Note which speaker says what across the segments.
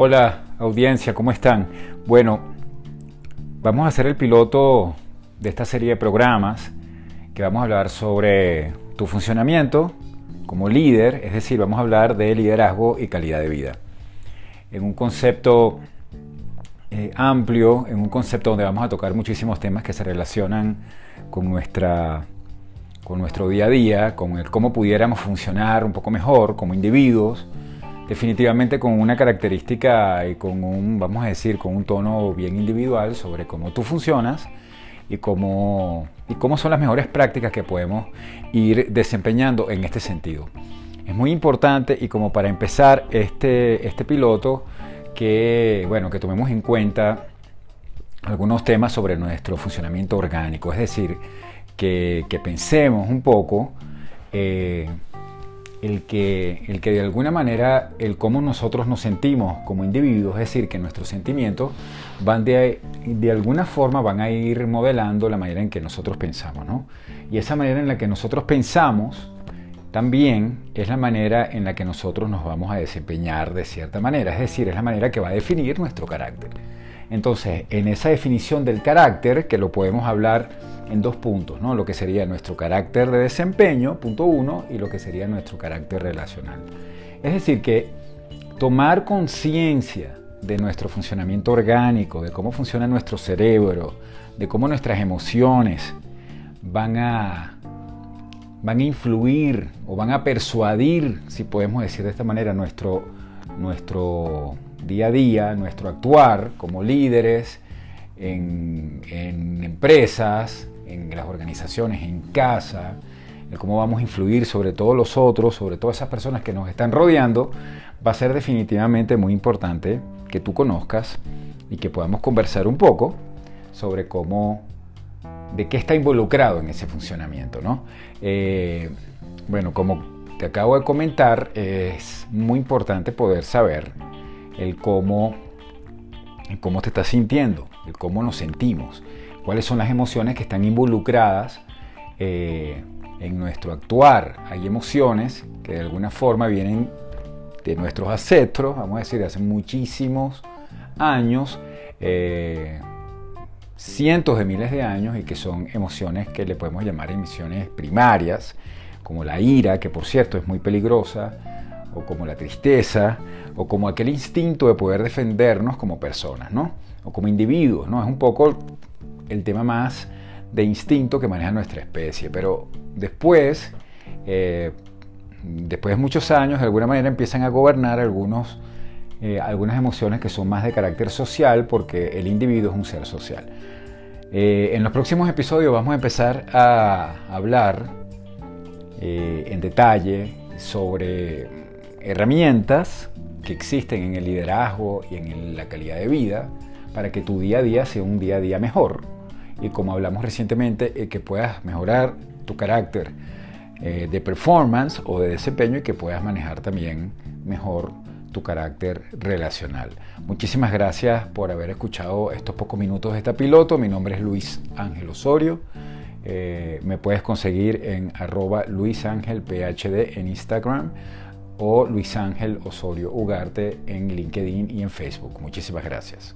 Speaker 1: Hola audiencia, ¿cómo están? Bueno, vamos a hacer el piloto de esta serie de programas que vamos a hablar sobre tu funcionamiento como líder, es decir, vamos a hablar de liderazgo y calidad de vida. En un concepto eh, amplio, en un concepto donde vamos a tocar muchísimos temas que se relacionan con nuestra con nuestro día a día, con cómo pudiéramos funcionar un poco mejor como individuos, definitivamente con una característica y con un, vamos a decir, con un tono bien individual sobre cómo tú funcionas y cómo, y cómo son las mejores prácticas que podemos ir desempeñando en este sentido. Es muy importante y como para empezar este, este piloto, que, bueno, que tomemos en cuenta algunos temas sobre nuestro funcionamiento orgánico, es decir, que, pensemos un poco eh, el que, el que de alguna manera el cómo nosotros nos sentimos como individuos, es decir, que nuestros sentimientos van de, de alguna forma van a ir modelando la manera en que nosotros pensamos, ¿no? Y esa manera en la que nosotros pensamos también es la manera en la que nosotros nos vamos a desempeñar de cierta manera, es decir, es la manera que va a definir nuestro carácter. Entonces, en esa definición del carácter, que lo podemos hablar en dos puntos, ¿no? lo que sería nuestro carácter de desempeño, punto uno, y lo que sería nuestro carácter relacional. Es decir, que tomar conciencia de nuestro funcionamiento orgánico, de cómo funciona nuestro cerebro, de cómo nuestras emociones van a, van a influir o van a persuadir, si podemos decir de esta manera, nuestro, nuestro día a día, nuestro actuar como líderes en, en empresas, en las organizaciones, en casa, cómo vamos a influir sobre todos los otros, sobre todas esas personas que nos están rodeando, va a ser definitivamente muy importante que tú conozcas y que podamos conversar un poco sobre cómo, de qué está involucrado en ese funcionamiento. ¿no? Eh, bueno, como te acabo de comentar, es muy importante poder saber el cómo, el cómo te estás sintiendo, el cómo nos sentimos cuáles son las emociones que están involucradas eh, en nuestro actuar. Hay emociones que de alguna forma vienen de nuestros ancestros, vamos a decir, de hace muchísimos años, eh, cientos de miles de años, y que son emociones que le podemos llamar emociones primarias, como la ira, que por cierto es muy peligrosa, o como la tristeza, o como aquel instinto de poder defendernos como personas, ¿no? O como individuos, ¿no? Es un poco el tema más de instinto que maneja nuestra especie. Pero después, eh, después de muchos años, de alguna manera empiezan a gobernar algunos, eh, algunas emociones que son más de carácter social porque el individuo es un ser social. Eh, en los próximos episodios vamos a empezar a hablar en detalle sobre herramientas que existen en el liderazgo y en la calidad de vida para que tu día a día sea un día a día mejor y como hablamos recientemente, eh, que puedas mejorar tu carácter eh, de performance o de desempeño y que puedas manejar también mejor tu carácter relacional. Muchísimas gracias por haber escuchado estos pocos minutos de esta piloto. Mi nombre es Luis Ángel Osorio. Eh, me puedes conseguir en arroba Luis Ángel PhD en Instagram o Luis Ángel Osorio Ugarte en LinkedIn y en Facebook. Muchísimas gracias.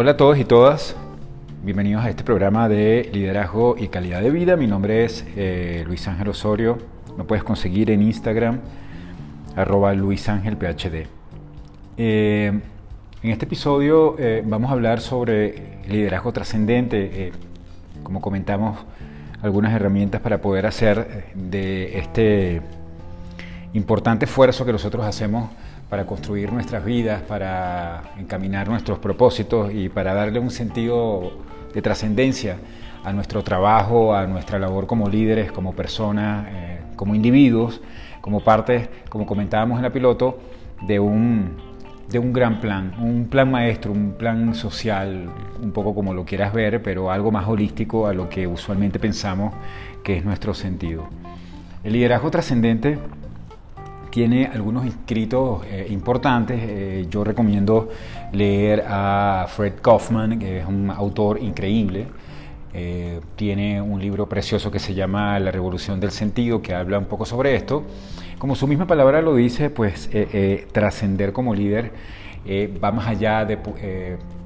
Speaker 1: Hola a todos y todas, bienvenidos a este programa de liderazgo y calidad de vida. Mi nombre es eh, Luis Ángel Osorio, me puedes conseguir en Instagram, arroba luisangelphd. Eh, en este episodio eh, vamos a hablar sobre liderazgo trascendente, como comentamos, algunas herramientas para poder hacer de este importante esfuerzo que nosotros hacemos para construir nuestras vidas, para encaminar nuestros propósitos y para darle un sentido de trascendencia a nuestro trabajo, a nuestra labor como líderes, como personas, eh, como individuos, como parte, como comentábamos en la piloto, de un, de un gran plan, un plan maestro, un plan social, un poco como lo quieras ver, pero algo más holístico a lo que usualmente pensamos que es nuestro sentido. El liderazgo trascendente tiene algunos escritos eh, importantes. Eh, yo recomiendo leer a Fred Kaufman, que es un autor increíble. Eh, tiene un libro precioso que se llama La Revolución del Sentido, que habla un poco sobre esto. Como su misma palabra lo dice, pues trascender como líder va más allá de,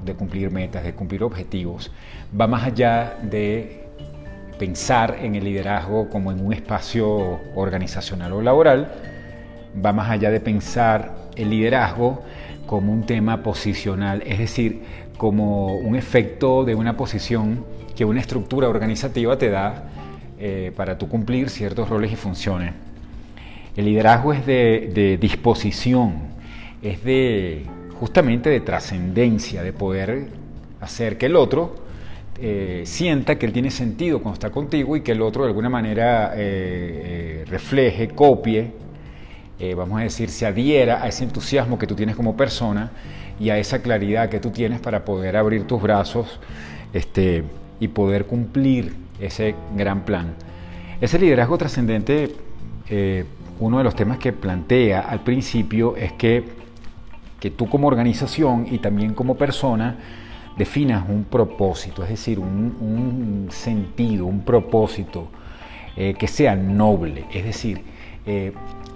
Speaker 1: de cumplir metas, de cumplir objetivos, va más allá de pensar en el liderazgo como en un espacio organizacional o laboral, va más allá de pensar el liderazgo como un tema posicional, es decir, como un efecto de una posición que una estructura organizativa te da eh, para tú cumplir ciertos roles y funciones. El liderazgo es de, disposición, es de justamente de trascendencia, de poder hacer que el otro eh, sienta que él tiene sentido cuando está contigo y que el otro de alguna manera eh, refleje, copie eh, vamos a decir, se adhiera a ese entusiasmo que tú tienes como persona y a esa claridad que tú tienes para poder abrir tus brazos este, y poder cumplir ese gran plan. Ese liderazgo trascendente, eh, uno de los temas que plantea al principio es que, que tú como organización y también como persona definas un propósito, es decir, un, sentido, un propósito eh, que sea noble, es decir,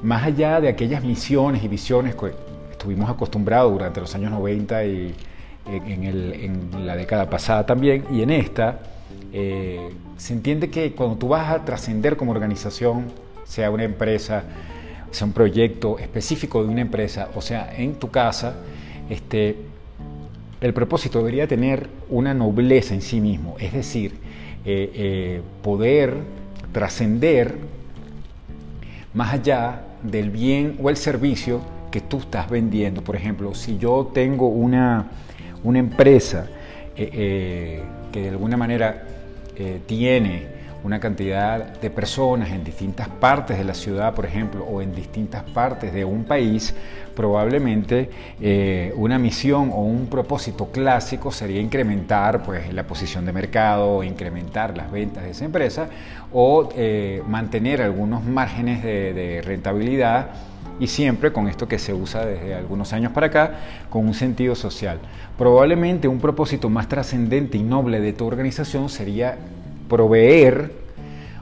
Speaker 1: más allá de aquellas misiones y visiones que estuvimos acostumbrados durante los años 90 y en, la década pasada también, y en esta, eh, se entiende que cuando tú vas a trascender como organización, sea una empresa, sea un proyecto específico de una empresa, o sea, en tu casa, este, el propósito debería tener una nobleza en sí mismo, es decir, eh, eh, poder trascender más allá del bien o el servicio que tú estás vendiendo. Por ejemplo, si yo tengo una, una empresa eh, eh, que de alguna manera eh, tiene una cantidad de personas en distintas partes de la ciudad, por ejemplo, o en distintas partes de un país, probablemente eh, una misión o un propósito clásico sería incrementar pues, la posición de mercado, incrementar las ventas de esa empresa o eh, mantener algunos márgenes de rentabilidad y siempre con esto que se usa desde algunos años para acá, con un sentido social. Probablemente un propósito más trascendente y noble de tu organización sería proveer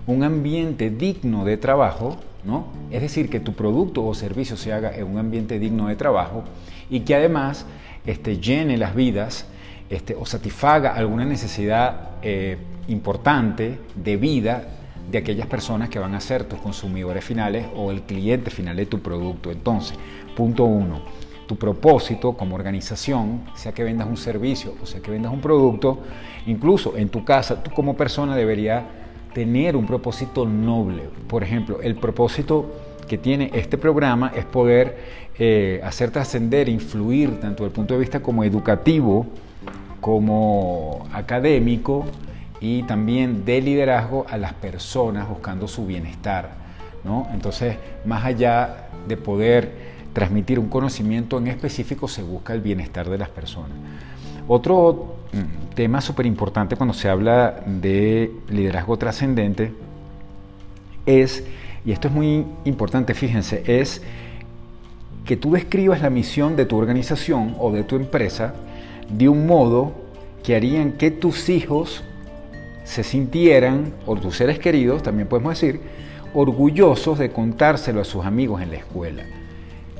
Speaker 1: un ambiente digno de trabajo, ¿no? Es decir, que tu producto o servicio se haga en un ambiente digno de trabajo y que además este, llene las vidas este, o satisfaga alguna necesidad eh, importante de vida de aquellas personas que van a ser tus consumidores finales o el cliente final de tu producto. Entonces, punto uno, tu propósito como organización, sea que vendas un servicio o sea que vendas un producto, incluso en tu casa, tú como persona deberías tener un propósito noble. Por ejemplo, el propósito que tiene este programa es poder eh, hacer trascender, influir tanto desde el punto de vista como educativo, como académico y también de liderazgo a las personas buscando su bienestar. ¿no? Entonces, más allá de poder transmitir un conocimiento en específico, se busca el bienestar de las personas. Otro mm, tema súper importante cuando se habla de liderazgo trascendente es, y esto es muy importante, fíjense, es que tú describas la misión de tu organización o de tu empresa de un modo que harían que tus hijos se sintieran, o tus seres queridos, también podemos decir, orgullosos de contárselo a sus amigos en la escuela.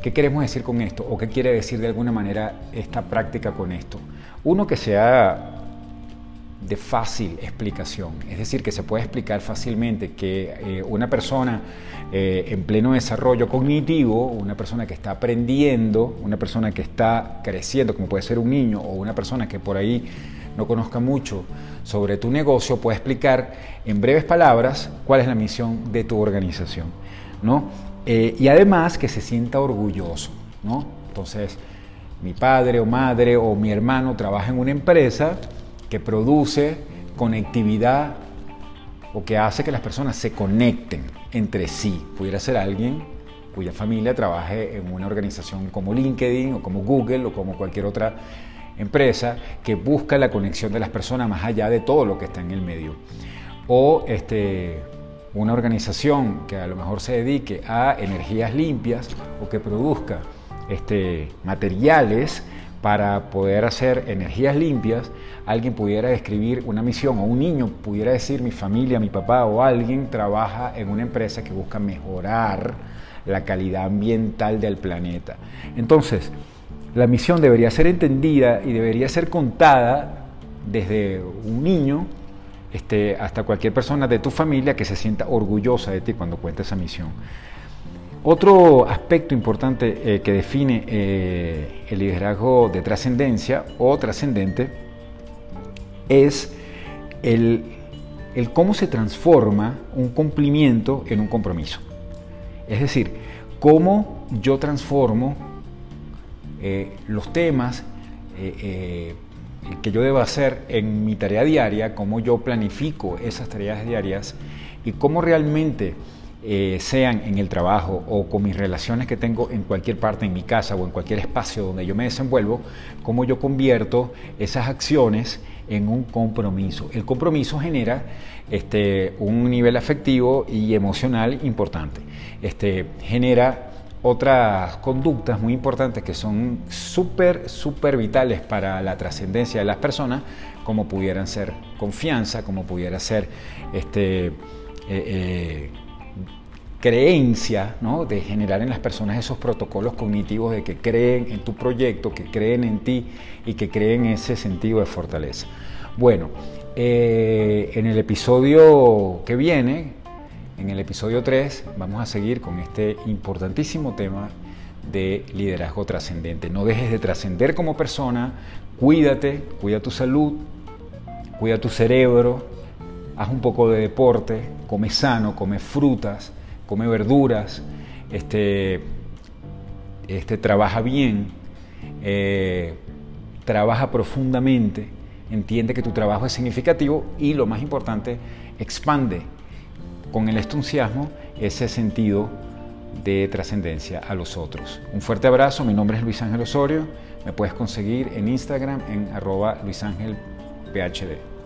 Speaker 1: ¿Qué queremos decir con esto? ¿O qué quiere decir de alguna manera esta práctica con esto? Uno que sea de fácil explicación, es decir, que se puede explicar fácilmente que eh, una persona eh, en pleno desarrollo cognitivo, una persona que está aprendiendo, una persona que está creciendo, como puede ser un niño o una persona que por ahí no conozca mucho sobre tu negocio, puede explicar en breves palabras cuál es la misión de tu organización. ¿no? Eh, y además que se sienta orgulloso, ¿no? Entonces, mi padre o madre o mi hermano trabaja en una empresa que produce conectividad o que hace que las personas se conecten entre sí. Pudiera ser alguien cuya familia trabaje en una organización como LinkedIn o como Google o como cualquier otra empresa que busca la conexión de las personas más allá de todo lo que está en el medio. O este, una organización que a lo mejor se dedique a energías limpias o que produzca este, materiales para poder hacer energías limpias, alguien pudiera describir una misión o un niño pudiera decir mi familia, mi papá o alguien trabaja en una empresa que busca mejorar la calidad ambiental del planeta. Entonces, la misión debería ser entendida y debería ser contada desde un niño este, hasta cualquier persona de tu familia que se sienta orgullosa de ti cuando cuenta esa misión. Otro aspecto importante eh, que define eh, el liderazgo de trascendencia o trascendente es el, cómo se transforma un cumplimiento en un compromiso. Es decir, cómo yo transformo eh, los temas que yo debo hacer en mi tarea diaria, cómo yo planifico esas tareas diarias y cómo realmente eh, sean en el trabajo o con mis relaciones que tengo en cualquier parte, en mi casa o en cualquier espacio donde yo me desenvuelvo, cómo yo convierto esas acciones en un compromiso. El compromiso genera este, un nivel afectivo y emocional importante. Este, genera otras conductas muy importantes que son súper, súper vitales para la trascendencia de las personas, como pudieran ser confianza, como pudiera ser este, eh, eh, creencia, ¿no? de generar en las personas esos protocolos cognitivos de que creen en tu proyecto, que creen en ti y que creen ese sentido de fortaleza. Bueno, eh, en el episodio que viene, en el episodio 3, vamos a seguir con este importantísimo tema de liderazgo trascendente. No dejes de trascender como persona, cuídate, cuida tu salud, cuida tu cerebro, haz un poco de deporte, come sano, come frutas, come verduras, este, este, trabaja bien, eh, trabaja profundamente, entiende que tu trabajo es significativo y lo más importante, expande con el entusiasmo ese sentido de trascendencia a los otros. Un fuerte abrazo, mi nombre es Luis Ángel Osorio, me puedes conseguir en Instagram en arroba luisangelphd.